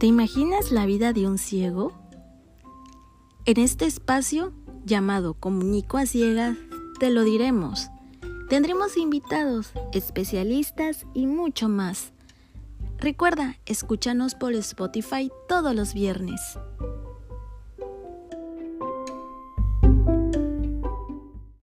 ¿Te imaginas la vida de un ciego? En este espacio llamado Comunico a Ciegas, te lo diremos. Tendremos invitados, especialistas y mucho más. Recuerda, escúchanos por Spotify todos los viernes.